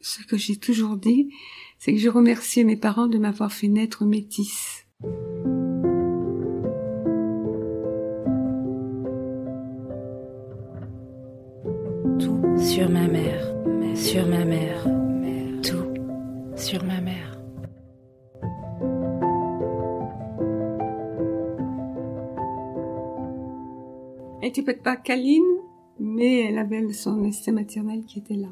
ce que j'ai toujours dit, c'est que je remerciais mes parents de m'avoir fait naître métisse. Tout sur ma mère, sur ma mère, tout sur ma mère. Elle était peut-être pas câline, mais elle avait son instinct maternel qui était là.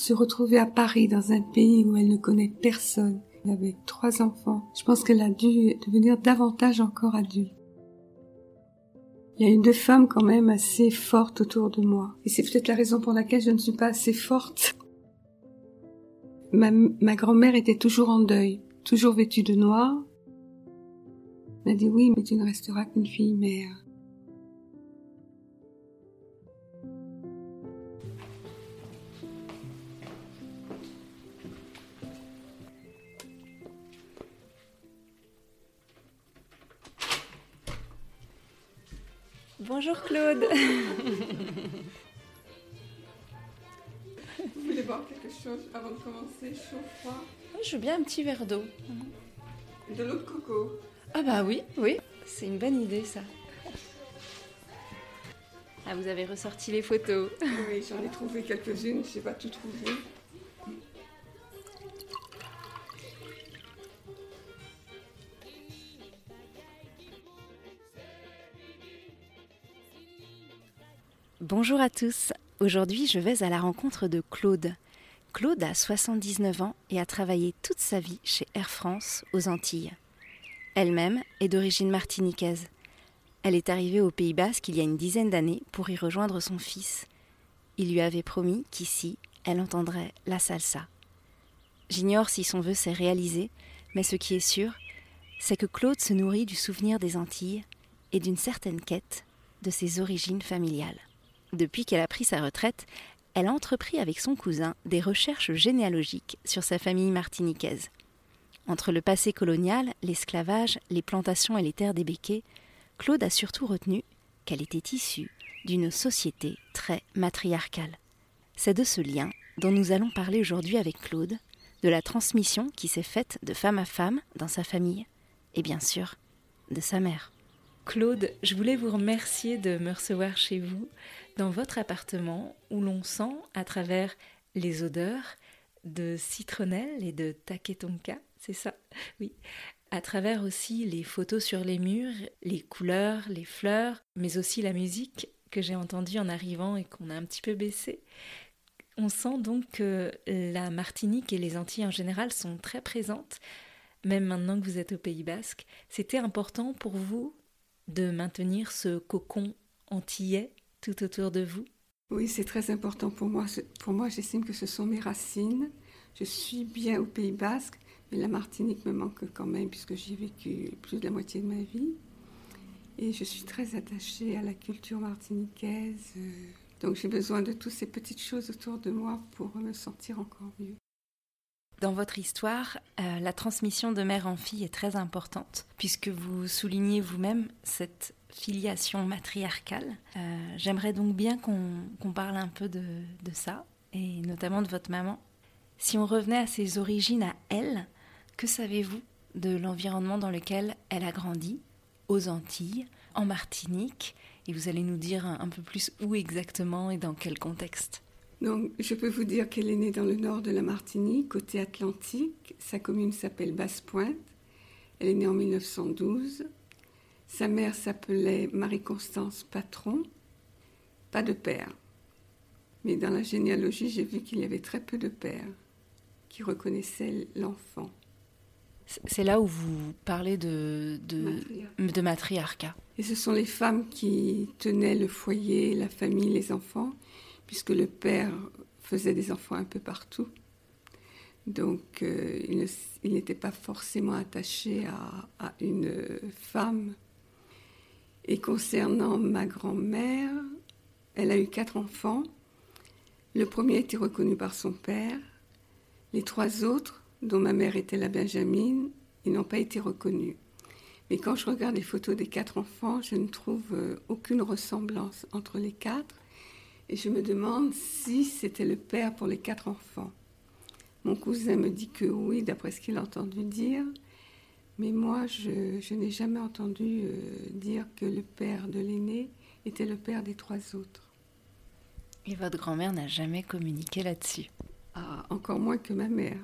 Se retrouver à Paris dans un pays où elle ne connaît personne, avec trois enfants, je pense qu'elle a dû devenir davantage encore adulte. Il y a eu deux femmes quand même assez fortes autour de moi. Et c'est peut-être la raison pour laquelle je ne suis pas assez forte. Ma, ma grand-mère était toujours en deuil, toujours vêtue de noir. Elle m'a dit oui, mais tu ne resteras qu'une fille mère. Bonjour Claude. Vous voulez boire quelque chose avant de commencer, chaud, froid? Je veux bien un petit verre d'eau. De l'eau de coco. Ah bah oui, oui, c'est une bonne idée ça. Ah, vous avez ressorti les photos. Oui, j'en ai trouvé quelques-unes, je n'ai pas tout trouvé. Bonjour à tous. Aujourd'hui, je vais à la rencontre de Claude. Claude a 79 ans et a travaillé toute sa vie chez Air France aux Antilles. Elle-même est d'origine martiniquaise. Elle est arrivée au Pays Basque il y a une dizaine d'années pour y rejoindre son fils. Il lui avait promis qu'ici, elle entendrait la salsa. J'ignore si son vœu s'est réalisé, mais ce qui est sûr, c'est que Claude se nourrit du souvenir des Antilles et d'une certaine quête de ses origines familiales. Depuis qu'elle a pris sa retraite, elle a entrepris avec son cousin des recherches généalogiques sur sa famille martiniquaise. Entre le passé colonial, l'esclavage, les plantations et les terres des béquets, Claude a surtout retenu qu'elle était issue d'une société très matriarcale. C'est de ce lien dont nous allons parler aujourd'hui avec Claude, de la transmission qui s'est faite de femme à femme dans sa famille, et bien sûr de sa mère. Claude, je voulais vous remercier de me recevoir chez vous, dans votre appartement, où l'on sent, à travers les odeurs de citronnelle et de taketonka, c'est ça? Oui. À travers aussi les photos sur les murs, les couleurs, les fleurs, mais aussi la musique que j'ai entendue en arrivant et qu'on a un petit peu baissée. On sent donc que la Martinique et les Antilles en général sont très présentes, même maintenant que vous êtes au Pays Basque. C'était important pour vous de maintenir ce cocon antillais tout autour de vous Oui, c'est très important pour moi. Pour moi, j'estime que ce sont mes racines. Je suis bien au Pays Basque, mais la Martinique me manque quand même puisque j'y ai vécu plus de la moitié de ma vie. Et je suis très attachée à la culture martiniquaise. Donc j'ai besoin de toutes ces petites choses autour de moi pour me sentir encore mieux. Dans votre histoire, euh, la transmission de mère en fille est très importante, puisque vous soulignez vous-même cette filiation matriarcale. Euh, j'aimerais donc bien qu'on parle un peu de, ça, et notamment de votre maman. Si on revenait à ses origines à elle, que savez-vous de l'environnement dans lequel elle a grandi, aux Antilles, en Martinique Et vous allez nous dire un peu plus où exactement et dans quel contexte. Donc, je peux vous dire qu'elle est née dans le nord de la Martinique, côté Atlantique. Sa commune s'appelle Basse-Pointe. Elle est née en 1912. Sa mère s'appelait Marie-Constance Patron. Pas de père. Mais dans la généalogie, j'ai vu qu'il y avait très peu de pères qui reconnaissaient l'enfant. C'est là où vous parlez de, de, matriarcat. de matriarcat. Et ce sont les femmes qui tenaient le foyer, la famille, les enfants puisque le père faisait des enfants un peu partout. Donc, euh, il n'était pas forcément attaché à, une femme. Et concernant ma grand-mère, elle a eu quatre enfants. Le premier a été reconnu par son père. Les trois autres, dont ma mère était la Benjamine, ils n'ont pas été reconnus. Mais quand je regarde les photos des quatre enfants, je ne trouve euh, aucune ressemblance entre les quatre. Et je me demande si c'était le père pour les quatre enfants. Mon cousin me dit que oui, d'après ce qu'il a entendu dire. Mais moi, je, n'ai jamais entendu euh, dire que le père de l'aîné était le père des trois autres. Et votre grand-mère n'a jamais communiqué là-dessus ah, Encore moins que ma mère.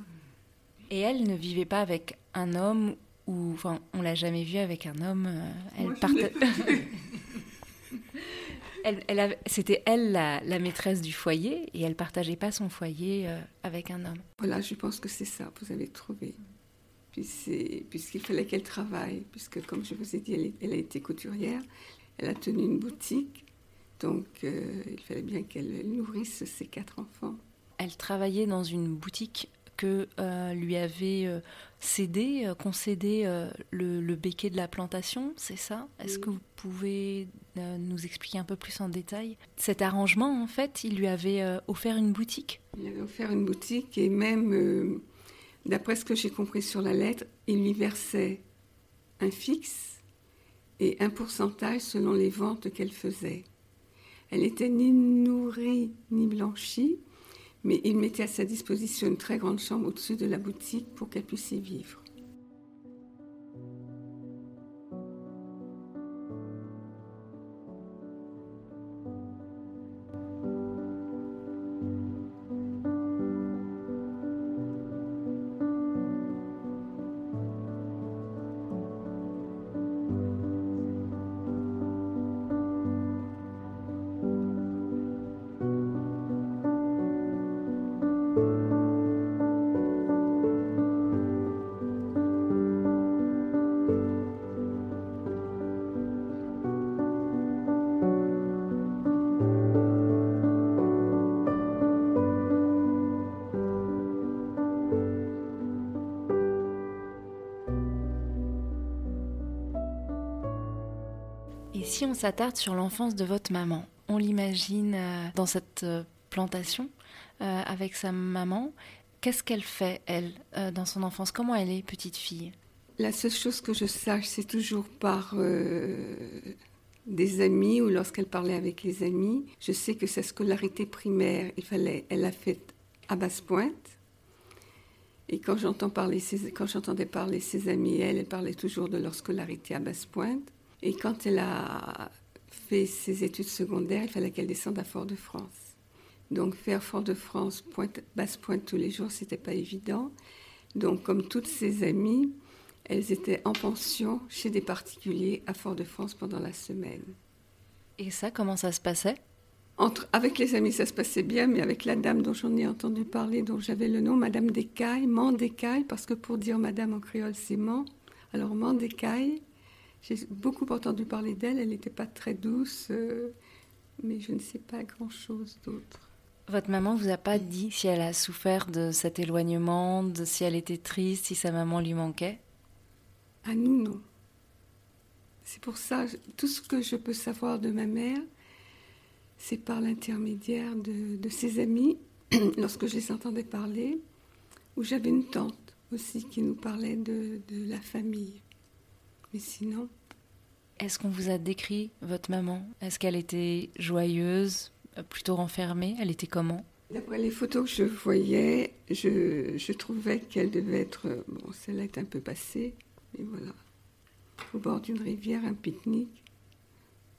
Et elle ne vivait pas avec un homme ou, enfin, on l'a jamais vue avec un homme. Euh, elle partait. elle, c'était elle la, maîtresse du foyer et elle partageait pas son foyer euh, avec un homme. Voilà, je pense que c'est ça, vous avez trouvé. Puisqu'il fallait qu'elle travaille, puisque comme je vous ai dit, elle, a été couturière, elle a tenu une boutique, donc euh, il fallait bien qu'elle nourrisse ses quatre enfants. Elle travaillait dans une boutique que euh, lui avait euh, cédé, euh, concédé le, le, béquet de la plantation, c'est ça? Est-ce que vous pouvez nous expliquer un peu plus en détail? Cet arrangement, en fait, il lui avait offert une boutique? Il avait offert une boutique et même, d'après ce que j'ai compris sur la lettre, il lui versait un fixe et un pourcentage selon les ventes qu'elle faisait. Elle n'était ni nourrie ni blanchie, mais il mettait à sa disposition une très grande chambre au-dessus de la boutique pour qu'elle puisse y vivre. S'attarde sur l'enfance de votre maman, on l'imagine euh, dans cette euh, plantation euh, avec sa maman. Qu'est-ce qu'elle fait, elle, dans son enfance? Comment elle est, petite fille? La seule chose que je sache, c'est toujours par des amis ou lorsqu'elle parlait avec les amis. Je sais que sa scolarité primaire, il fallait, elle l'a faite à Basse-Pointe. Et quand j'entends parler, quand j'entendais parler ses amis, elle, elle parlait toujours de leur scolarité à Basse-Pointe. Et quand elle a fait ses études secondaires, il fallait qu'elle descende à Fort-de-France. Donc faire Fort-de-France, pointe, basse pointe tous les jours, c'était pas évident. Donc comme toutes ses amies, elles étaient en pension chez des particuliers à Fort-de-France pendant la semaine. Et ça, comment ça se passait? Entre, Avec les amis, ça se passait bien, mais avec la dame dont j'en ai entendu parler, dont j'avais le nom, Madame Descailles, Mandécaille, parce que pour dire Madame en créole, c'est Man. Alors Mandécaille, j'ai beaucoup entendu parler d'elle, elle n'était pas très douce, euh, mais je ne sais pas grand-chose d'autre. Votre maman vous a pas dit si elle a souffert de cet éloignement, de si elle était triste, si sa maman lui manquait? À nous, non. C'est pour ça, tout ce que je peux savoir de ma mère, c'est par l'intermédiaire de, ses amis, lorsque je les entendais parler, ou j'avais une tante aussi qui nous parlait de la famille. Mais sinon. Est-ce qu'on vous a décrit votre maman? Est-ce qu'elle était joyeuse, plutôt renfermée? Elle était comment? D'après les photos que je voyais, je, trouvais qu'elle devait être. Bon, celle-là est un peu passée, mais voilà. Au bord d'une rivière, un pique-nique.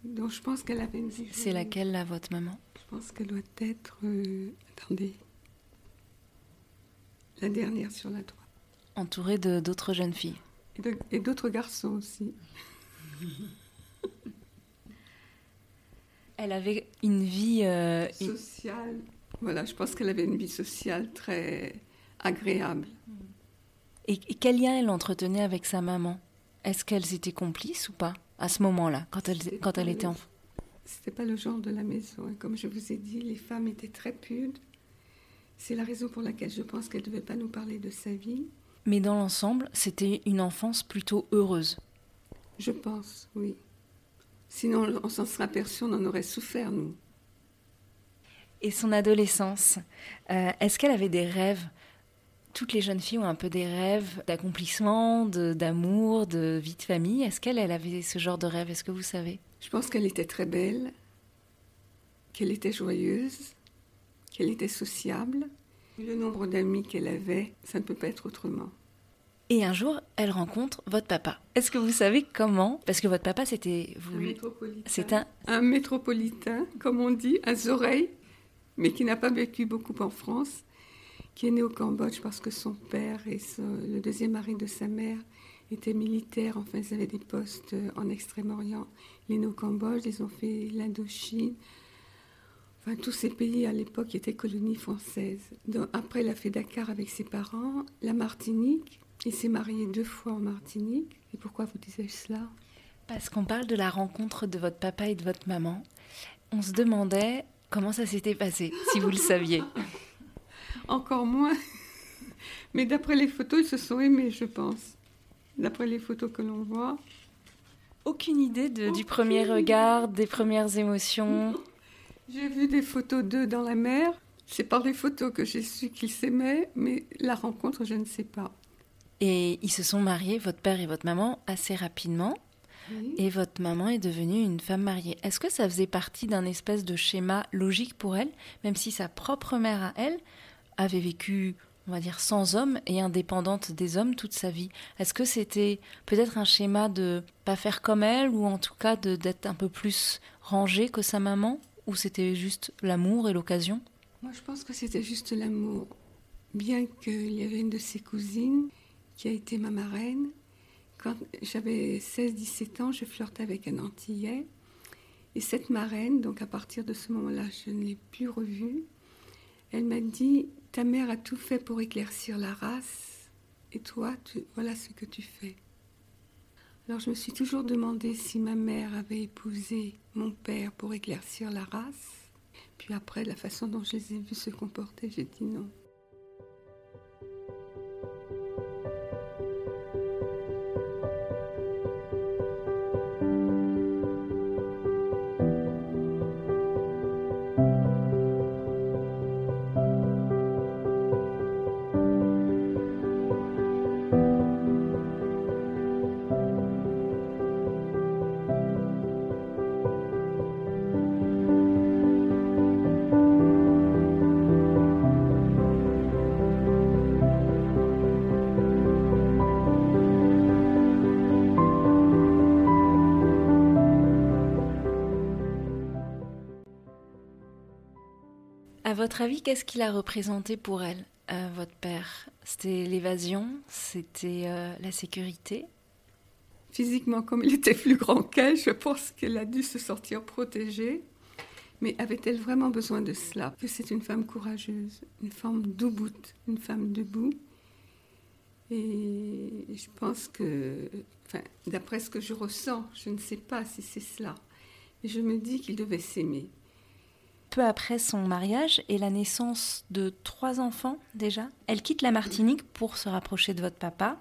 Donc je pense qu'elle avait une vie. C'est laquelle, là, votre maman? Je pense qu'elle doit être. Euh, attendez. La dernière sur la droite. Entourée d'autres jeunes filles et d'autres garçons aussi. Elle avait une vie euh, sociale. Voilà, je pense qu'elle avait une vie sociale très agréable. Et, quel lien elle entretenait avec sa maman? Est-ce qu'elles étaient complices ou pas à ce moment-là, quand elle, quand elle était enfant C'était pas le genre de la maison. Comme je vous ai dit, les femmes étaient très pudes. C'est la raison pour laquelle je pense qu'elle ne devait pas nous parler de sa vie. Mais dans l'ensemble, c'était une enfance plutôt heureuse. Je pense, oui. Sinon, on s'en serait aperçu, on en aurait souffert, nous. Et son adolescence, euh, est-ce qu'elle avait des rêves? Toutes les jeunes filles ont un peu des rêves d'accomplissement, d'amour, de, vie de famille. Est-ce qu'elle elle avait ce genre de rêve? Est-ce que vous savez? Je pense qu'elle était très belle, qu'elle était joyeuse, qu'elle était sociable. Le nombre d'amis qu'elle avait, ça ne peut pas être autrement. Et un jour, elle rencontre votre papa. Est-ce que vous savez comment? Parce que votre papa, c'était... Vous... Un métropolitain. C'est un... Un métropolitain, comme on dit, à oreilles, mais qui n'a pas vécu beaucoup en France, qui est né au Cambodge parce que son père et le deuxième mari de sa mère étaient militaires. Enfin, ils avaient des postes en Extrême-Orient. Il est né au Cambodge, ils ont fait l'Indochine, tous ces pays à l'époque étaient colonies françaises. après, il a fait Dakar avec ses parents, la Martinique. Il s'est marié deux fois en Martinique. Et pourquoi vous disiez cela? Parce qu'on parle de la rencontre de votre papa et de votre maman. On se demandait comment ça s'était passé, si vous le saviez. Encore moins. Mais d'après les photos, ils se sont aimés, je pense. D'après les photos que l'on voit. Aucune idée du premier regard, des premières émotions j'ai vu des photos d'eux dans la mer. C'est par les photos que j'ai su qu'ils s'aimaient, mais la rencontre, je ne sais pas. Et ils se sont mariés, votre père et votre maman, assez rapidement. Et votre maman est devenue une femme mariée. Est-ce que ça faisait partie d'un espèce de schéma logique pour elle, même si sa propre mère à elle avait vécu, on va dire, sans homme et indépendante des hommes toute sa vie? Est-ce que c'était peut-être un schéma de pas faire comme elle, ou en tout cas d'être un peu plus rangée que sa maman? Ou c'était juste l'amour et l'occasion? Moi, je pense que c'était juste l'amour. Bien qu'il y avait une de ses cousines qui a été ma marraine. Quand j'avais 16-17 ans, je flirtais avec un Antillais. Et cette marraine, donc à partir de ce moment-là, je ne l'ai plus revue. Elle m'a dit Ta mère a tout fait pour éclaircir la race, et toi, voilà ce que tu fais. Alors je me suis toujours demandé si ma mère avait épousé mon père pour éclaircir la race. Puis après, la façon dont je les ai vus se comporter, j'ai dit non. Votre avis, qu'est-ce qu'il a représenté pour elle, euh, votre père? C'était l'évasion? C'était euh, la sécurité? Physiquement, comme il était plus grand qu'elle, je pense qu'elle a dû se sortir protégée. Mais avait-elle vraiment besoin de cela? Que c'est une femme courageuse, une femme debout, une femme debout. Et je pense que, enfin, d'après ce que je ressens, je ne sais pas si c'est cela. Je me dis qu'il devait s'aimer peu après son mariage et la naissance de trois enfants déjà, elle quitte la Martinique pour se rapprocher de votre papa,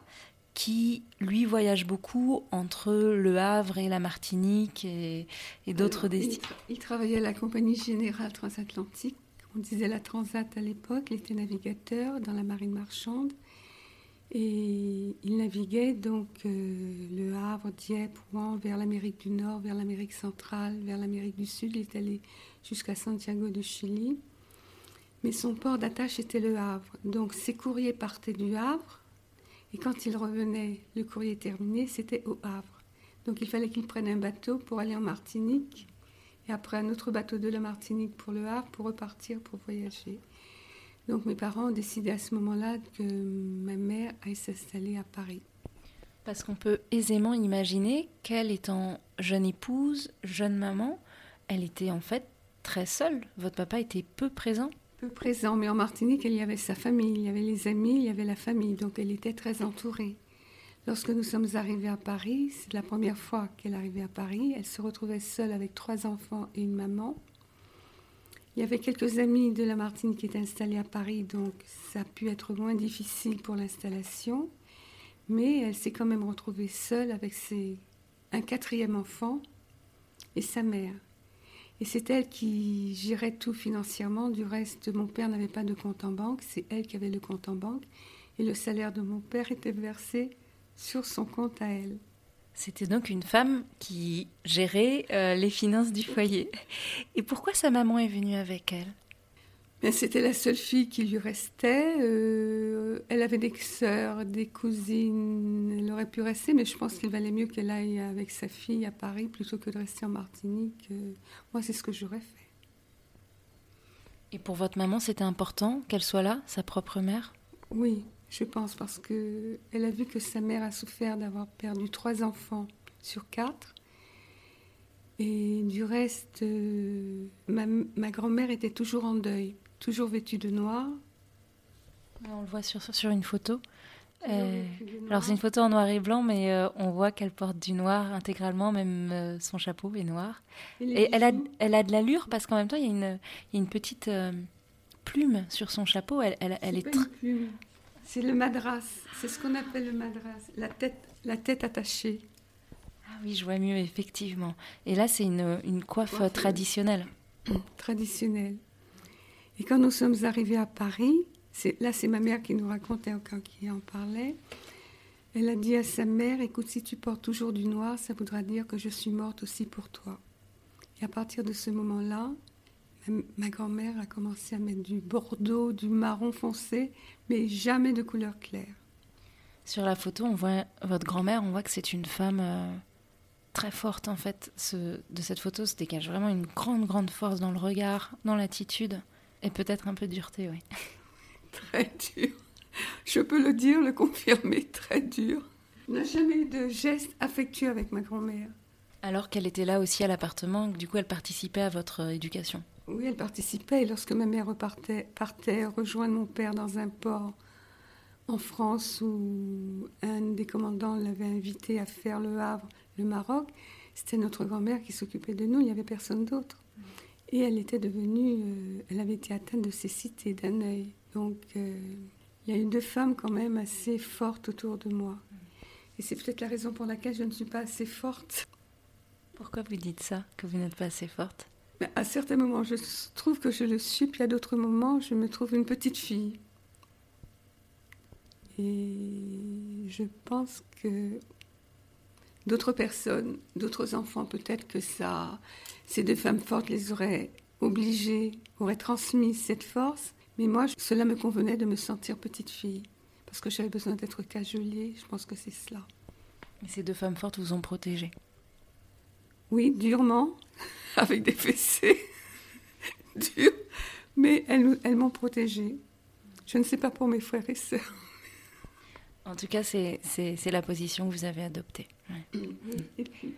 qui lui voyage beaucoup entre le Havre et la Martinique et, d'autres destinations. Il, travaillait à la Compagnie Générale Transatlantique, on disait la Transat à l'époque, il était navigateur dans la marine marchande. Et il naviguait donc euh, le Havre, Dieppe, Rouen, vers l'Amérique du Nord, vers l'Amérique centrale, vers l'Amérique du Sud. Il est allé jusqu'à Santiago de Chili. Mais son port d'attache était le Havre. Donc ses courriers partaient du Havre. Et quand il revenait, le courrier terminé, c'était au Havre. Donc il fallait qu'il prenne un bateau pour aller en Martinique. Et après un autre bateau de la Martinique pour le Havre pour repartir pour voyager. Donc mes parents ont décidé à ce moment-là que ma mère aille s'installer à Paris. Parce qu'on peut aisément imaginer qu'elle étant jeune épouse, jeune maman, elle était en fait très seule. Votre papa était peu présent. Peu présent, mais en Martinique, il y avait sa famille, il y avait les amis, il y avait la famille, donc elle était très entourée. Lorsque nous sommes arrivés à Paris, c'est la première fois qu'elle arrivait à Paris, elle se retrouvait seule avec trois enfants et une maman. Il y avait quelques amis de la Martinique qui étaient installés à Paris, donc ça a pu être moins difficile pour l'installation. Mais elle s'est quand même retrouvée seule avec ses, un quatrième enfant et sa mère. Et c'est elle qui gérait tout financièrement. Du reste, mon père n'avait pas de compte en banque, c'est elle qui avait le compte en banque. Et le salaire de mon père était versé sur son compte à elle. C'était donc une femme qui gérait euh, les finances du foyer. Et pourquoi sa maman est venue avec elle? C'était la seule fille qui lui restait. Euh, elle avait des sœurs, des cousines. Elle aurait pu rester, mais je pense qu'il valait mieux qu'elle aille avec sa fille à Paris plutôt que de rester en Martinique. Euh, moi, c'est ce que j'aurais fait. Et pour votre maman, c'était important qu'elle soit là, sa propre mère? Oui, je pense, parce que elle a vu que sa mère a souffert d'avoir perdu trois enfants sur quatre. Et du reste, euh, ma grand-mère était toujours en deuil toujours vêtue de noir. On le voit sur, sur une photo. Euh, alors c'est une photo en noir et blanc, mais euh, on voit qu'elle porte du noir intégralement, même euh, son chapeau est noir. Et, elle, a, elle a de l'allure parce qu'en même temps il y a une, il y a une petite plume sur son chapeau. Elle, elle, elle est, C'est le madras, c'est ce qu'on appelle le madras, la tête, la tête attachée. Ah oui, je vois mieux effectivement. Et là c'est une, une coiffe traditionnelle. Traditionnelle. Et quand nous sommes arrivés à Paris, là c'est ma mère qui nous racontait encore, qui en parlait, elle a dit à sa mère, écoute, si tu portes toujours du noir, ça voudra dire que je suis morte aussi pour toi. Et à partir de ce moment-là, ma grand-mère a commencé à mettre du bordeaux, du marron foncé, mais jamais de couleur claire. Sur la photo, on voit votre grand-mère, on voit que c'est une femme euh, très forte en fait. de cette photo se dégage vraiment une grande, grande force dans le regard, dans l'attitude. Et peut-être un peu de dureté, oui. très dur. Je peux le dire, le confirmer, très dur. On n'a jamais eu de geste affectueux avec ma grand-mère. Alors qu'elle était là aussi à l'appartement, du coup elle participait à votre euh, éducation Oui, elle participait. Et lorsque ma mère repartait, partait rejoindre mon père dans un port en France où un des commandants l'avait invité à faire le Havre, le Maroc, c'était notre grand-mère qui s'occupait de nous, il n'y avait personne d'autre. Et elle était devenue, euh, elle avait été atteinte de cécité d'un œil. Donc euh, il y a eu deux femmes quand même assez fortes autour de moi. Et c'est peut-être la raison pour laquelle je ne suis pas assez forte. Pourquoi vous dites ça, que vous n'êtes pas assez forte? Mais À certains moments, je trouve que je le suis, puis à d'autres moments, je me trouve une petite fille. Et je pense que d'autres personnes, d'autres enfants, peut-être que ça, ces deux femmes fortes les auraient obligées, auraient transmis cette force. Mais moi, cela me convenait de me sentir petite fille, parce que j'avais besoin d'être cajolée. Je pense que c'est cela. Et ces deux femmes fortes vous ont protégée Oui, durement, avec des fessées dures, mais elles, elles m'ont protégée. Je ne sais pas pour mes frères et sœurs. En tout cas, c'est la position que vous avez adoptée. Et puis,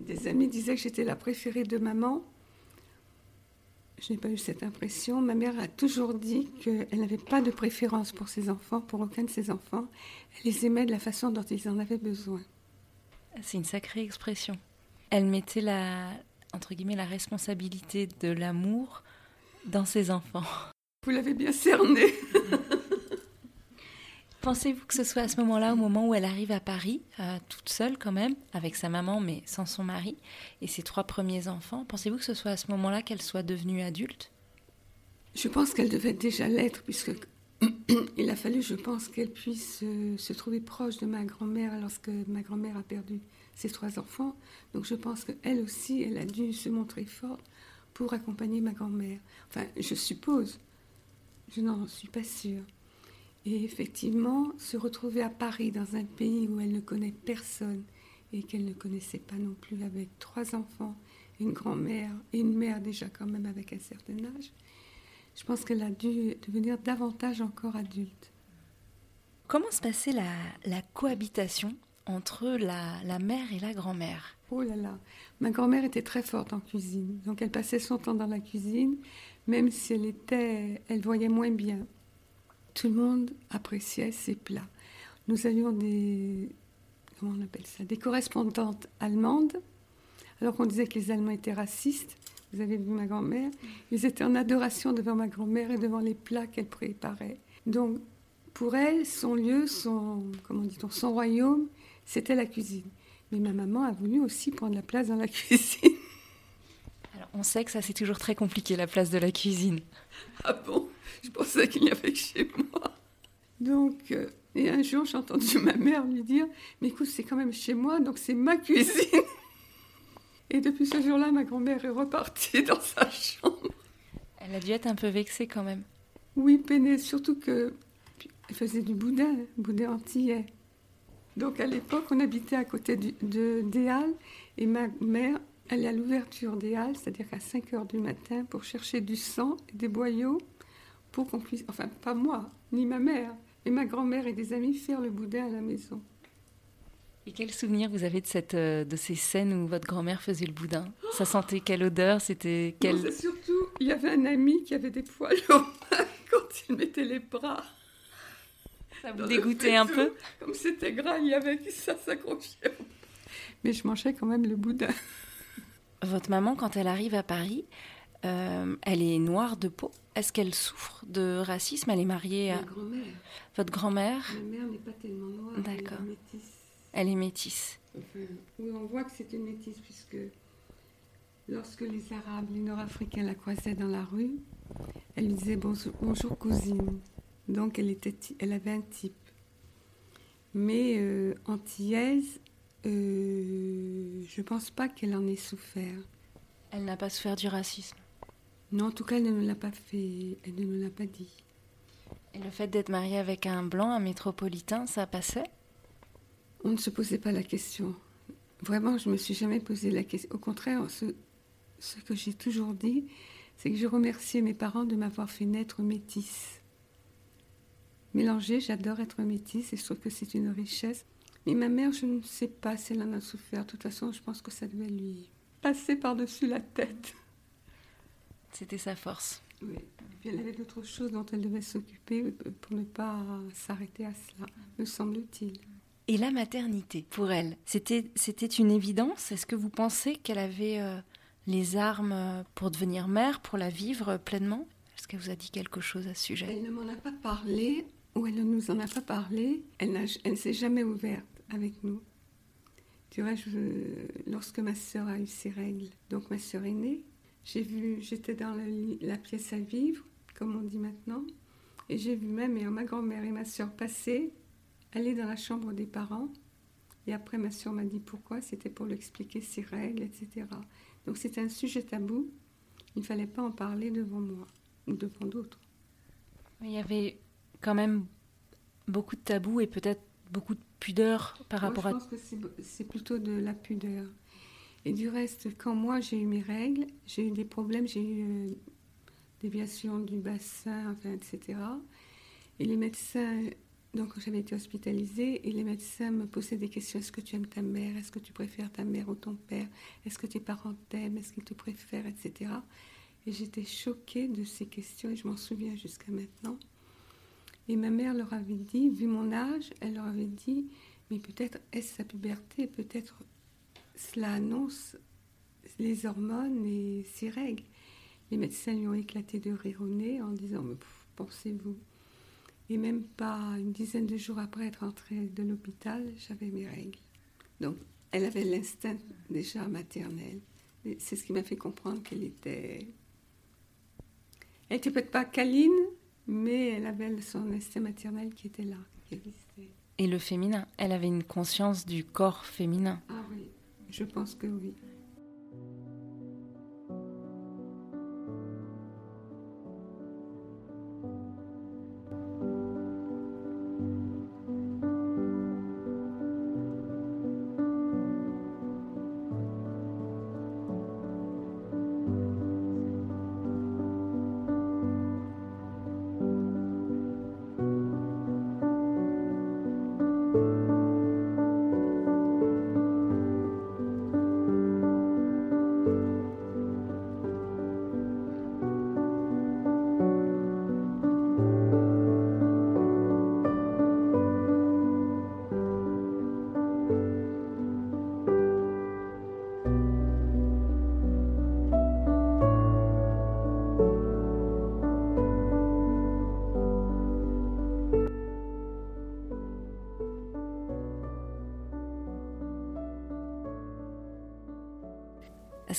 des amis disaient que j'étais la préférée de maman. Je n'ai pas eu cette impression. Ma mère a toujours dit qu'elle n'avait pas de préférence pour ses enfants, pour aucun de ses enfants. Elle les aimait de la façon dont ils en avaient besoin. C'est une sacrée expression. Elle mettait la, entre guillemets, la responsabilité de l'amour dans ses enfants. Vous l'avez bien cerné. Pensez-vous que ce soit à ce moment-là, au moment où elle arrive à Paris, euh, toute seule quand même, avec sa maman mais sans son mari, et ses trois premiers enfants, pensez-vous que ce soit à ce moment-là qu'elle soit devenue adulte? Je pense qu'elle devait déjà l'être, puisque il a fallu, je pense, qu'elle puisse euh, se trouver proche de ma grand-mère lorsque ma grand-mère a perdu ses trois enfants. Donc je pense qu'elle aussi, elle a dû se montrer forte pour accompagner ma grand-mère. Enfin, je suppose. Je n'en suis pas sûre. Et effectivement, se retrouver à Paris, dans un pays où elle ne connaît personne et qu'elle ne connaissait pas non plus, avec trois enfants, une grand-mère et une mère déjà quand même avec un certain âge, je pense qu'elle a dû devenir davantage encore adulte. Comment se passait la, cohabitation entre la, la, mère et la grand-mère? Oh là là, ma grand-mère était très forte en cuisine, donc elle passait son temps dans la cuisine, même si elle était, elle voyait moins bien. Tout le monde appréciait ses plats. Nous avions des, comment on appelle ça, des correspondantes allemandes, alors qu'on disait que les Allemands étaient racistes. Vous avez vu ma grand-mère Ils étaient en adoration devant ma grand-mère et devant les plats qu'elle préparait. Donc, pour elle, son lieu, son, comment dit-on, son royaume, c'était la cuisine. Mais ma maman a voulu aussi prendre la place dans la cuisine. On sait que ça, c'est toujours très compliqué, la place de la cuisine. Ah bon? Je pensais qu'il n'y avait que chez moi. Donc, euh, Et un jour, j'ai entendu ma mère lui dire Mais écoute, c'est quand même chez moi, donc c'est ma cuisine. Et depuis ce jour-là, ma grand-mère est repartie dans sa chambre. Elle a dû être un peu vexée quand même. Oui, peinée, surtout que elle faisait du boudin, boudin antillais. Donc à l'époque, on habitait à côté de, des Halles et ma mère allait à l'ouverture des Halles, c'est-à-dire à 5 heures du matin, pour chercher du sang et des boyaux pour qu'on puisse, enfin pas moi, ni ma mère, mais ma grand-mère et des amis faire le boudin à la maison. Et quel souvenir vous avez de, cette, euh, de ces scènes où votre grand-mère faisait le boudin? Ça sentait quelle odeur? C'était quel... surtout, il y avait un ami qui avait des poils aux mains quand il mettait les bras. Ça vous dégoûtait un peu? Comme c'était gras, il y avait qui ça s'accrochait. Mais je mangeais quand même le boudin. Votre maman, quand elle arrive à Paris, euh, elle est noire de peau. Est-ce qu'elle souffre de racisme? Elle est mariée à... grand-mère. Votre grand-mère? Ma mère n'est pas tellement noire. D'accord. Elle est métisse. Elle est métisse. oui, on voit que c'est une métisse puisque lorsque les Arabes, les Nord-Africains la croisaient dans la rue, elle lui disait bonjour, bonjour cousine. Donc elle, était, elle avait un type. Mais euh, antillaise, euh, je ne pense pas qu'elle en ait souffert. Elle n'a pas souffert du racisme Non, en tout cas, elle ne me l'a pas fait, elle ne me l'a pas dit. Et le fait d'être mariée avec un blanc, un métropolitain, ça passait? On ne se posait pas la question. Vraiment, je ne me suis jamais posé la question. Au contraire, ce, ce que j'ai toujours dit, c'est que je remerciais mes parents de m'avoir fait naître métisse. Mélangée, j'adore être métisse et je trouve que c'est une richesse. Mais ma mère, je ne sais pas si elle en a souffert. De toute façon, je pense que ça devait lui passer par-dessus la tête. C'était sa force. Oui. Et puis elle avait d'autres choses dont elle devait s'occuper pour ne pas s'arrêter à cela, me semble-t-il. Et la maternité, pour elle, c'était, c'était une évidence? Est-ce que vous pensez qu'elle avait euh, les armes pour devenir mère, pour la vivre pleinement? Est-ce qu'elle vous a dit quelque chose à ce sujet? Elle ne m'en a pas parlé, ou elle ne nous en a pas parlé. Elle, ne s'est jamais ouverte nous. Tu vois, je, lorsque ma sœur a eu ses règles, donc ma sœur aînée, j'ai vu, j'étais dans la, pièce à vivre, comme on dit maintenant, et j'ai vu même ma grand-mère et ma sœur passer, aller dans la chambre des parents, et après ma sœur m'a dit pourquoi, c'était pour lui expliquer ses règles, etc. Donc c'était un sujet tabou, il ne fallait pas en parler devant moi ou devant d'autres. Il y avait quand même beaucoup de tabous et peut-être beaucoup de pudeur par rapport à... Je pense que c'est plutôt de la pudeur. Et du reste, quand moi j'ai eu mes règles, j'ai eu des problèmes, j'ai eu euh, déviation du bassin, enfin, etc. Et les médecins, donc j'avais été hospitalisée, et les médecins me posaient des questions. Est-ce que tu aimes ta mère? Est-ce que tu préfères ta mère ou ton père? Est-ce que tes parents t'aiment? Est-ce qu'ils te préfèrent? Etc. Et j'étais choquée de ces questions, et je m'en souviens jusqu'à maintenant. Et ma mère leur avait dit, vu mon âge, elle leur avait dit, mais peut-être est-ce sa puberté, peut-être cela annonce les hormones et ses règles. Les médecins lui ont éclaté de rire au nez en disant, mais pensez-vous Et même pas une dizaine de jours après être entrée de l'hôpital, j'avais mes règles. Donc, elle avait l'instinct déjà maternel. C'est ce qui m'a fait comprendre qu'elle était... Elle était peut-être pas câline, mais elle avait son instinct maternel qui était là, qui existait. Et le féminin, elle avait une conscience du corps féminin. Ah oui, je pense que oui.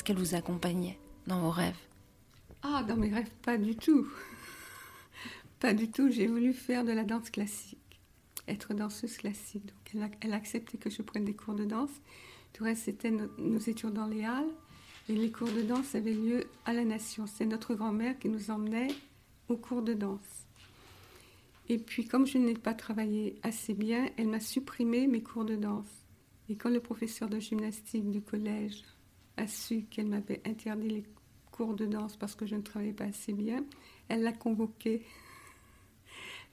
Qu'elle vous accompagnait dans vos rêves Ah, dans mes rêves, pas du tout. pas du tout. J'ai voulu faire de la danse classique. être danseuse classique. Donc elle a, accepté que je prenne des cours de danse. Tout reste, c'était nous étions dans les halles et les cours de danse avaient lieu à la Nation. C'est notre grand-mère qui nous emmenait aux cours de danse. Et puis, comme je n'ai pas travaillé assez bien, elle m'a supprimé mes cours de danse. Et quand le professeur de gymnastique du collège a su qu'elle m'avait interdit les cours de danse parce que je ne travaillais pas assez bien, elle l'a convoqué.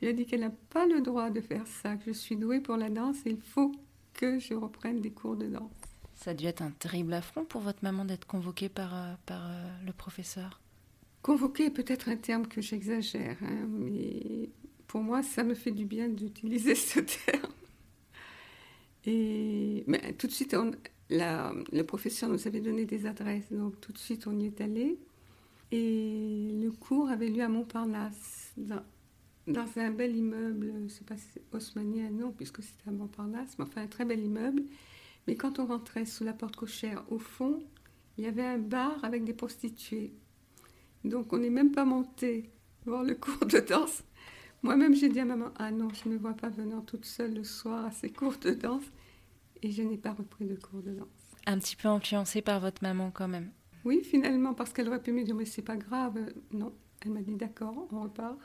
Elle a dit qu'elle n'a pas le droit de faire ça, que je suis douée pour la danse et il faut que je reprenne des cours de danse. Ça a dû être un terrible affront pour votre maman d'être convoquée par, euh, par euh, le professeur. Convoquée est peut-être un terme que j'exagère, hein, mais pour moi, ça me fait du bien d'utiliser ce terme. Et mais tout de suite, on, le professeur nous avait donné des adresses, donc tout de suite on y est allé. Et le cours avait lieu à Montparnasse, dans, un bel immeuble, je ne sais pas si c'est haussmanien, non, puisque c'était à Montparnasse, mais enfin un très bel immeuble. Mais quand on rentrait sous la porte cochère, au fond, il y avait un bar avec des prostituées. Donc on n'est même pas monté voir le cours de danse. Moi-même, j'ai dit à maman, ah non, je ne me vois pas venant toute seule le soir à ces cours de danse. Et je n'ai pas repris de cours de danse. Un petit peu influencée par votre maman quand même. Oui, finalement, parce qu'elle aurait pu me dire, mais c'est pas grave. Non, elle m'a dit, d'accord, on repart.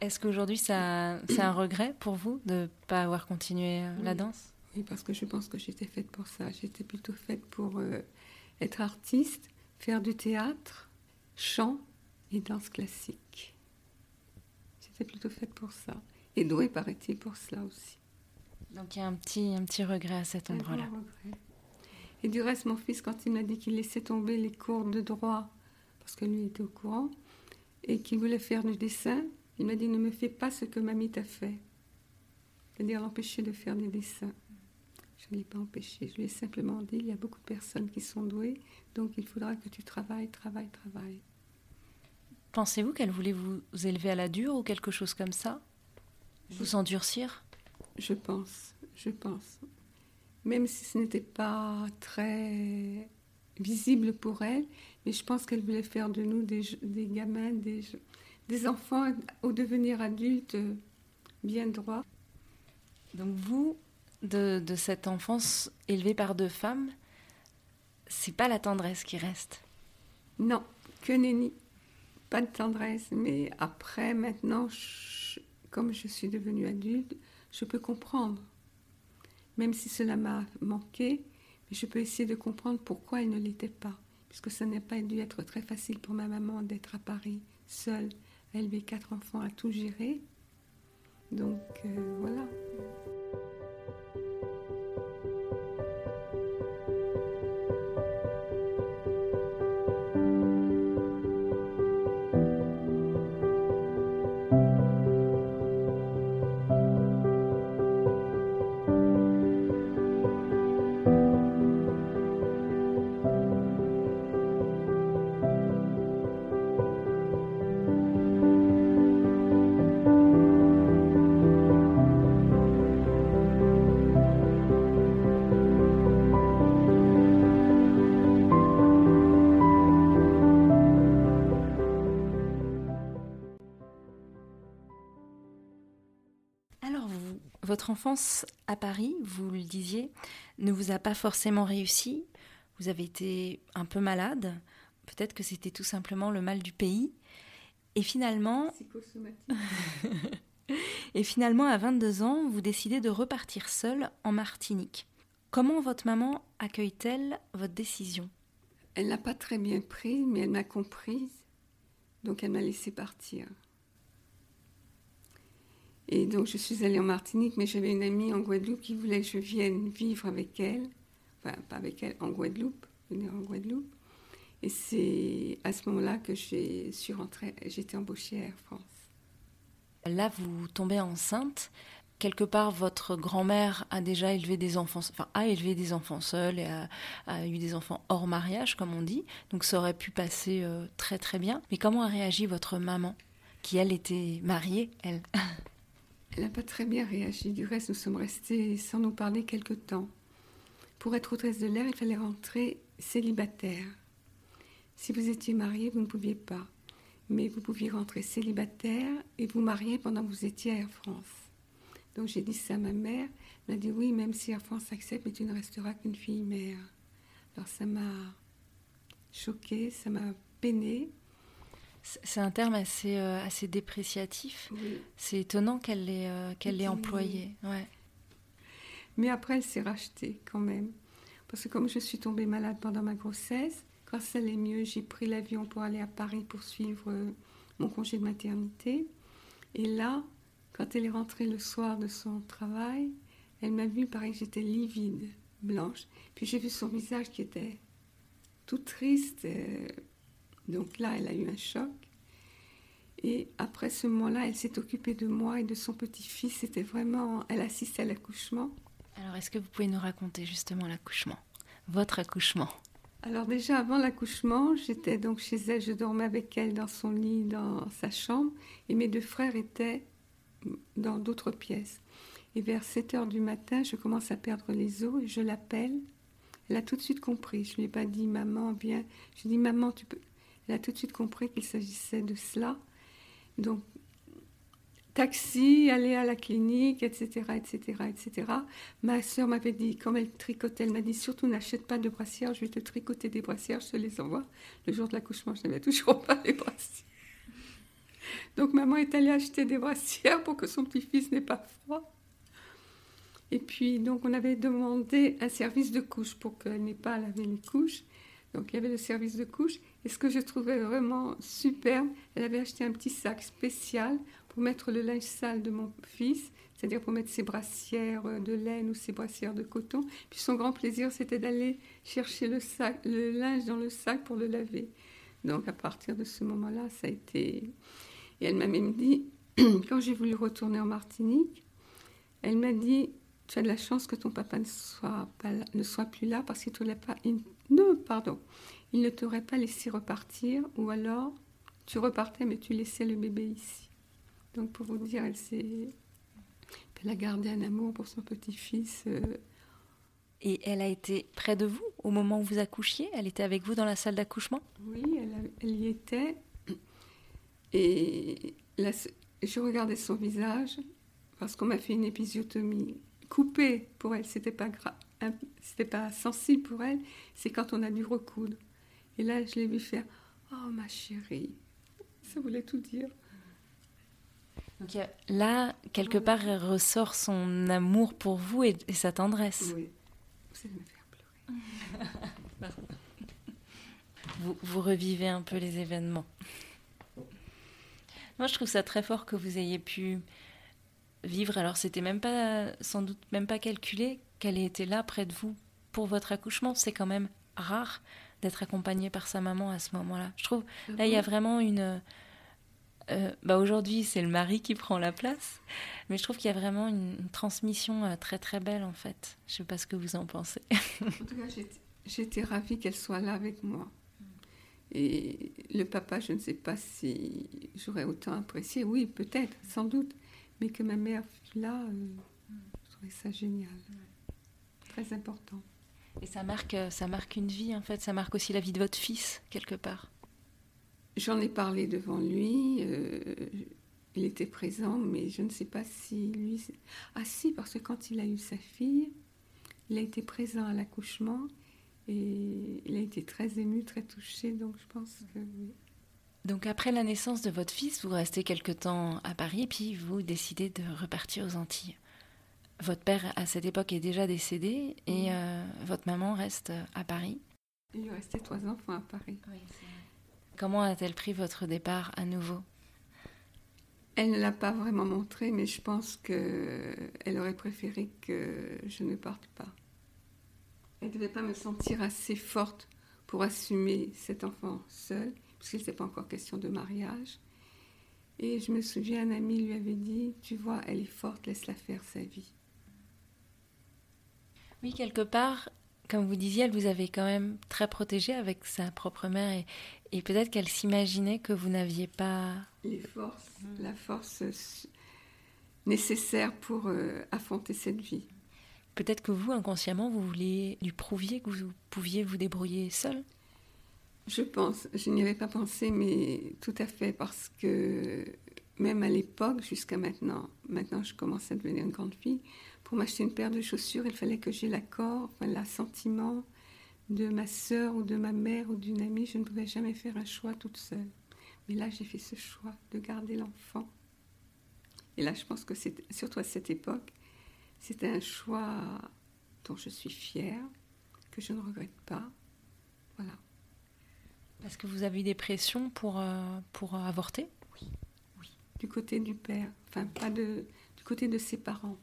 Est-ce qu'aujourd'hui, c'est un regret pour vous de ne pas avoir continué euh, la danse? Oui, parce que je pense que j'étais faite pour ça. J'étais plutôt faite pour euh, être artiste, faire du théâtre, chant et danse classique. J'étais plutôt faite pour ça. Et douée, paraît-il, pour cela aussi. Donc il y a un petit, un petit regret à cet endroit-là. Et du reste, mon fils, quand il m'a dit qu'il laissait tomber les cours de droit, parce que lui était au courant, et qu'il voulait faire du dessin, il m'a dit ne me fais pas ce que mamie t'a fait. C'est-à-dire l'empêcher de faire des dessins. Je ne l'ai pas empêché. Je lui ai simplement dit il y a beaucoup de personnes qui sont douées, donc il faudra que tu travailles, travailles, travailles. Pensez-vous qu'elle voulait vous élever à la dure ou quelque chose comme ça? Vous endurcir? Je pense, je pense. Même si ce n'était pas très visible pour elle, mais je pense qu'elle voulait faire de nous des, des gamins, des, des enfants au devenir adultes bien droits. Donc vous, de, de, cette enfance élevée par deux femmes, c'est pas la tendresse qui reste? Non, que nenni. Pas de tendresse, mais après, maintenant, comme je suis devenue adulte, je peux comprendre. Même si cela m'a manqué, mais je peux essayer de comprendre pourquoi elle ne l'était pas. Puisque ça n'a pas dû être très facile pour ma maman d'être à Paris, seule, elle élever quatre enfants à tout gérer. Donc euh, voilà. Votre enfance à Paris, vous le disiez, ne vous a pas forcément réussi. Vous avez été un peu malade. Peut-être que c'était tout simplement le mal du pays. Et finalement. Et finalement, à 22 ans, vous décidez de repartir seule en Martinique. Comment votre maman accueille-t-elle votre décision? Elle n'a pas très bien pris, mais elle m'a comprise. Donc elle m'a laissé partir. Et donc je suis allée en Martinique, mais j'avais une amie en Guadeloupe qui voulait que je vienne vivre avec elle, enfin pas avec elle, en Guadeloupe, venir en Guadeloupe. Et c'est à ce moment-là que j'ai suis rentrée, j'étais embauchée à Air France. Là, vous tombez enceinte. Quelque part, votre grand-mère a déjà élevé des enfants, enfin a élevé des enfants seuls et a, eu des enfants hors mariage, comme on dit. Donc ça aurait pu passer euh, très très bien. Mais comment a réagi votre maman, qui elle était mariée, elle? Elle n'a pas très bien réagi. Du reste, nous sommes restés sans nous parler quelque temps. Pour être hôtesse de l'air, il fallait rentrer célibataire. Si vous étiez marié, vous ne pouviez pas. Mais vous pouviez rentrer célibataire et vous marier pendant que vous étiez à Air France. Donc j'ai dit ça à ma mère. Elle m'a dit oui, même si Air France accepte, mais tu ne resteras qu'une fille mère. Alors ça m'a choquée, ça m'a peinée. C'est un terme assez, euh, assez dépréciatif. C'est étonnant qu'elle l'ait euh, employé. Ouais. Mais après, elle s'est rachetée quand même. Parce que comme je suis tombée malade pendant ma grossesse, quand ça allait mieux, j'ai pris l'avion pour aller à Paris pour suivre euh, mon congé de maternité. Et là, quand elle est rentrée le soir de son travail, elle m'a vu, pareil, j'étais livide, blanche. Puis j'ai vu son visage qui était tout triste. Donc là, elle a eu un choc. Et après ce moment-là, elle s'est occupée de moi et de son petit-fils. C'était vraiment, elle assistait à l'accouchement. Alors, est-ce que vous pouvez nous raconter justement l'accouchement, votre accouchement? Alors déjà avant l'accouchement, j'étais donc chez elle, je dormais avec elle dans son lit, dans sa chambre, et mes deux frères étaient dans d'autres pièces. Et vers 7 heures du matin, je commence à perdre les os et je l'appelle. Elle a tout de suite compris. Je ne lui ai pas dit maman, viens. Je lui ai dit maman, tu peux. Elle a tout de suite compris qu'il s'agissait de cela. Donc, taxi, aller à la clinique, etc., etc., etc. Ma soeur m'avait dit, comme elle tricotait, elle m'a dit surtout n'achète pas de brassières, je vais te tricoter des brassières, je te les envoie. Le jour de l'accouchement, je n'avais toujours pas les brassières. Donc maman est allée acheter des brassières pour que son petit-fils n'ait pas froid. Et puis donc on avait demandé un service de couche pour qu'elle n'ait pas à laver les couches. Donc il y avait le service de couche. Et ce que je trouvais vraiment superbe, elle avait acheté un petit sac spécial pour mettre le linge sale de mon fils, c'est-à-dire pour mettre ses brassières de laine ou ses brassières de coton. Puis son grand plaisir, c'était d'aller chercher le, linge dans le sac pour le laver. Donc à partir de ce moment-là, ça a été... Et elle m'a même dit, quand j'ai voulu retourner en Martinique, elle m'a dit, tu as de la chance que ton papa ne soit, pas ne soit plus là parce qu'il ne pas... Non, pardon. Il ne t'aurait pas laissé repartir ou alors tu repartais mais tu laissais le bébé ici. Donc pour vous dire, elle s'est... Elle a gardé un amour pour son petit-fils. Euh. Et elle a été près de vous au moment où vous accouchiez? Elle était avec vous dans la salle d'accouchement? Oui, elle, y était. Et je regardais son visage parce qu'on m'a fait une épisiotomie coupée pour elle. C'était pas grave, c'était pas sensible pour elle. C'est quand on a dû recoudre. Et là, je l'ai vu faire Oh ma chérie, ça voulait tout dire. Donc là, quelque part, elle ressort son amour pour vous et, sa tendresse. Oui, vous allez me faire pleurer. vous, vous revivez un peu les événements. Moi, je trouve ça très fort que vous ayez pu vivre. Alors, c'était même pas, sans doute, même pas calculé qu'elle ait été là près de vous pour votre accouchement. C'est quand même rare d'être accompagnée par sa maman à ce moment-là. Je trouve, là, il y a vraiment une. Euh, bah aujourd'hui, c'est le mari qui prend la place, mais je trouve qu'il y a vraiment une, transmission euh, très très belle en fait. Je sais pas ce que vous en pensez. en tout cas, j'étais ravie qu'elle soit là avec moi. Et le papa, je ne sais pas si j'aurais autant apprécié. Oui, peut-être, sans doute. Mais que ma mère fût là, euh, je trouvais ça génial. Très important. Et ça marque, euh, ça marque une vie, en fait. Ça marque aussi la vie de votre fils, quelque part. J'en ai parlé devant lui. Euh, il était présent, mais je ne sais pas si lui. Ah, si, parce que quand il a eu sa fille, il a été présent à l'accouchement et il a été très ému, très touché. Donc, je pense que oui. Donc, après la naissance de votre fils, vous restez quelque temps à Paris, puis vous décidez de repartir aux Antilles. Votre père, à cette époque, est déjà décédé et euh, votre maman reste à Paris. Il lui restait trois enfants à Paris. Comment a-t-elle pris votre départ à nouveau? Elle ne l'a pas vraiment montré, mais je pense qu'elle aurait préféré que je ne parte pas. Elle ne devait pas me sentir assez forte pour assumer cet enfant seul, puisqu'il n'était pas encore question de mariage. Et je me souviens, un ami lui avait dit, tu vois, elle est forte, laisse-la faire sa vie. Oui, quelque part, comme vous disiez, elle vous avait quand même très protégée avec sa propre mère et, peut-être qu'elle s'imaginait que vous n'aviez pas... Les forces, la force nécessaire pour euh, affronter cette vie. Peut-être que vous, inconsciemment, vous vouliez lui prouviez que vous pouviez vous débrouiller seule? Je pense, je n'y avais pas pensé, mais tout à fait, parce que même à l'époque, jusqu'à maintenant, maintenant je commence à devenir une grande fille, pour m'acheter une paire de chaussures, il fallait que j'ai l'accord, enfin, l'assentiment de ma sœur ou de ma mère ou d'une amie. Je ne pouvais jamais faire un choix toute seule. Mais là, j'ai fait ce choix de garder l'enfant. Et là, je pense que c'est, surtout à cette époque, c'était un choix dont je suis fière, que je ne regrette pas. Voilà. Parce que vous avez eu des pressions pour, euh, pour avorter? Du côté du père, enfin pas de, du côté de ses parents.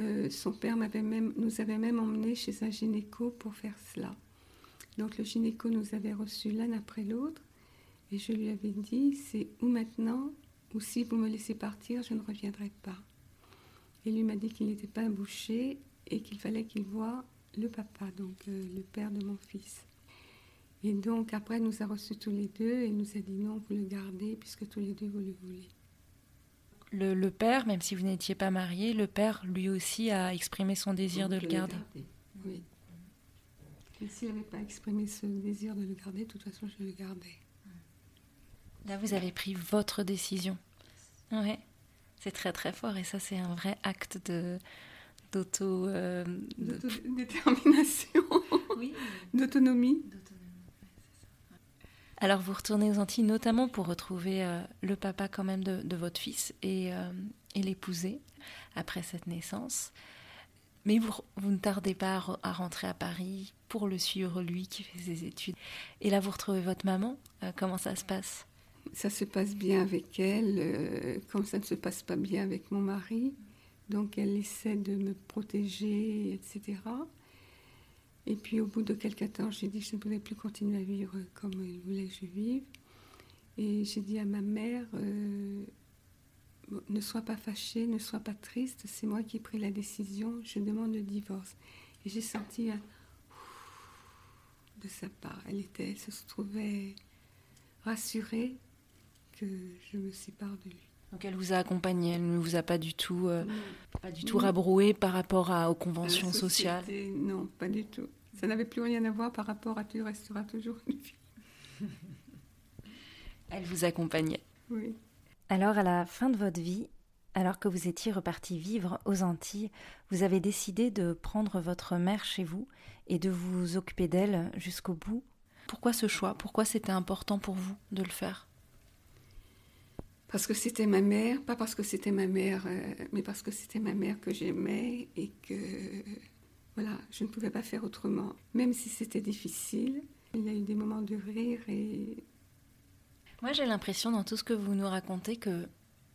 Euh, son père m'avait même, nous avait même emmenés chez un gynéco pour faire cela. Donc le gynéco nous avait reçus l'un après l'autre et je lui avais dit c'est ou maintenant ou si vous me laissez partir, je ne reviendrai pas. Et lui m'a dit qu'il n'était pas un boucher et qu'il fallait qu'il voie le papa, donc euh, le père de mon fils. Et donc après, il nous a reçus tous les deux et il nous a dit non, vous le gardez puisque tous les deux vous le voulez. Le, père, même si vous n'étiez pas marié, le père lui aussi a exprimé son désir de le garder. Oui. Et s'il n'avait pas exprimé ce désir de le garder, de toute façon, je le gardais. Là, vous avez pris votre décision. Oui. C'est très très fort et ça, c'est un vrai acte de d'auto euh, détermination, d'autonomie. Alors vous retournez aux Antilles notamment pour retrouver euh, le papa quand même de, votre fils et, euh, l'épouser après cette naissance. Mais vous, vous ne tardez pas à, rentrer à Paris pour le suivre, lui qui fait ses études. Et là, vous retrouvez votre maman. Euh, comment ça se passe? Ça se passe bien avec elle, comme ça ne se passe pas bien avec mon mari. Donc elle essaie de me protéger, etc. Et puis au bout de quelques temps, j'ai dit que je ne pouvais plus continuer à vivre comme il voulait que je vive. Et j'ai dit à ma mère, euh, ne sois pas fâchée, ne sois pas triste, c'est moi qui ai pris la décision, je demande le divorce. Et j'ai senti un de sa part. Elle, était, elle se trouvait rassurée que je me sépare de lui. Donc elle vous a accompagné, elle ne vous a pas du tout, euh, pas du tout rabroué par rapport à, aux conventions sociales. Non, pas du tout. Ça n'avait plus rien à voir par rapport à tu resteras toujours une fille. elle vous accompagnait. Oui. Alors à la fin de votre vie, alors que vous étiez reparti vivre aux Antilles, vous avez décidé de prendre votre mère chez vous et de vous occuper d'elle jusqu'au bout. Pourquoi ce choix? Pourquoi c'était important pour vous de le faire? Parce que c'était ma mère, pas parce que c'était ma mère, euh, mais parce que c'était ma mère que j'aimais et que voilà, je ne pouvais pas faire autrement. Même si c'était difficile, il y a eu des moments de rire et. Moi, j'ai l'impression dans tout ce que vous nous racontez que,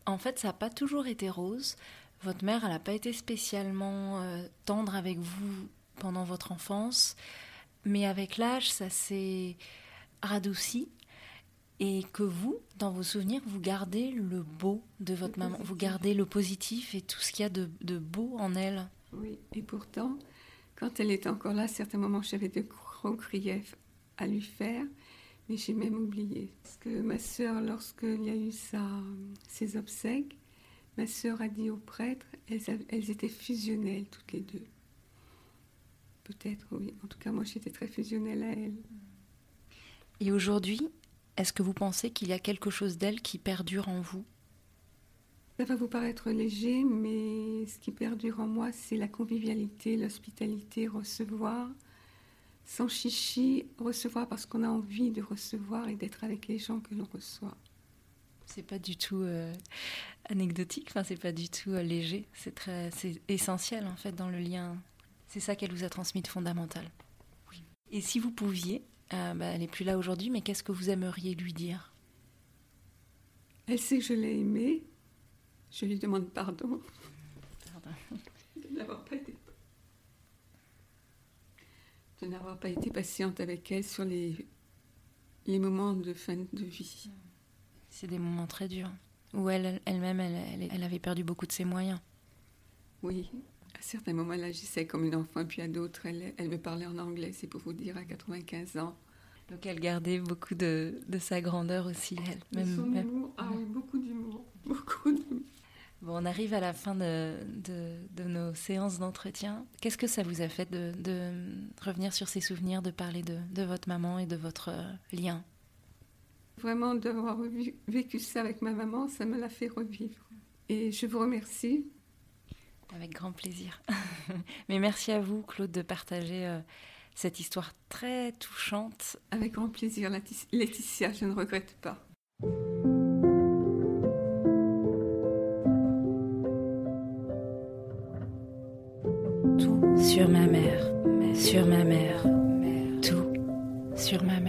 en fait, ça n'a pas toujours été rose. Votre mère, elle n'a pas été spécialement euh, tendre avec vous pendant votre enfance, mais avec l'âge, ça s'est radouci et que vous, dans vos souvenirs, vous gardez le beau de votre maman, vous gardez le positif et tout ce qu'il y a de, beau en elle. Oui, et pourtant, quand elle était encore là, à certains moments, j'avais de gros griefs à lui faire, mais j'ai même oublié. Parce que ma sœur, lorsqu'il y a eu ses obsèques, ma sœur a dit au prêtre, elles, elles étaient fusionnelles toutes les deux. Peut-être, oui. En tout cas, moi, j'étais très fusionnelle à elle. Et aujourd'hui, est-ce que vous pensez qu'il y a quelque chose d'elle qui perdure en vous? Ça va vous paraître léger, mais ce qui perdure en moi, c'est la convivialité, l'hospitalité, recevoir, sans chichi, recevoir parce qu'on a envie de recevoir et d'être avec les gens que l'on reçoit. C'est pas du tout euh, anecdotique, enfin c'est pas du tout euh, léger, c'est très, c'est essentiel en fait dans le lien. C'est ça qu'elle vous a transmis de fondamental. Oui. Et si vous pouviez euh, bah, elle n'est plus là aujourd'hui, mais qu'est-ce que vous aimeriez lui dire? Elle sait que je l'ai aimée. Je lui demande pardon. Pardon. de n'avoir pas été de n'avoir pas été patiente avec elle sur les, les moments de fin de vie. C'est des moments très durs, où elle, elle-même, elle, elle, avait perdu beaucoup de ses moyens. Oui, à certains moments, elle agissait comme une enfant, puis à d'autres, elle, elle me parlait en anglais, c'est pour vous dire, à 95 ans. Donc elle gardait beaucoup de, de sa grandeur aussi, elle. Même, son ah oui, Bon, on arrive à la fin de, de, de nos séances d'entretien. Qu'est-ce que ça vous a fait de, de, revenir sur ces souvenirs, de parler de, votre maman et de votre lien? Il vraiment d'avoir vécu ça avec ma maman, ça me l'a fait revivre. Et je vous remercie. Avec grand plaisir. Mais merci à vous, Claude, de partager euh, cette histoire très touchante. Avec grand plaisir, Laetitia, je ne regrette pas. Sur ma mère, tout sur ma mère.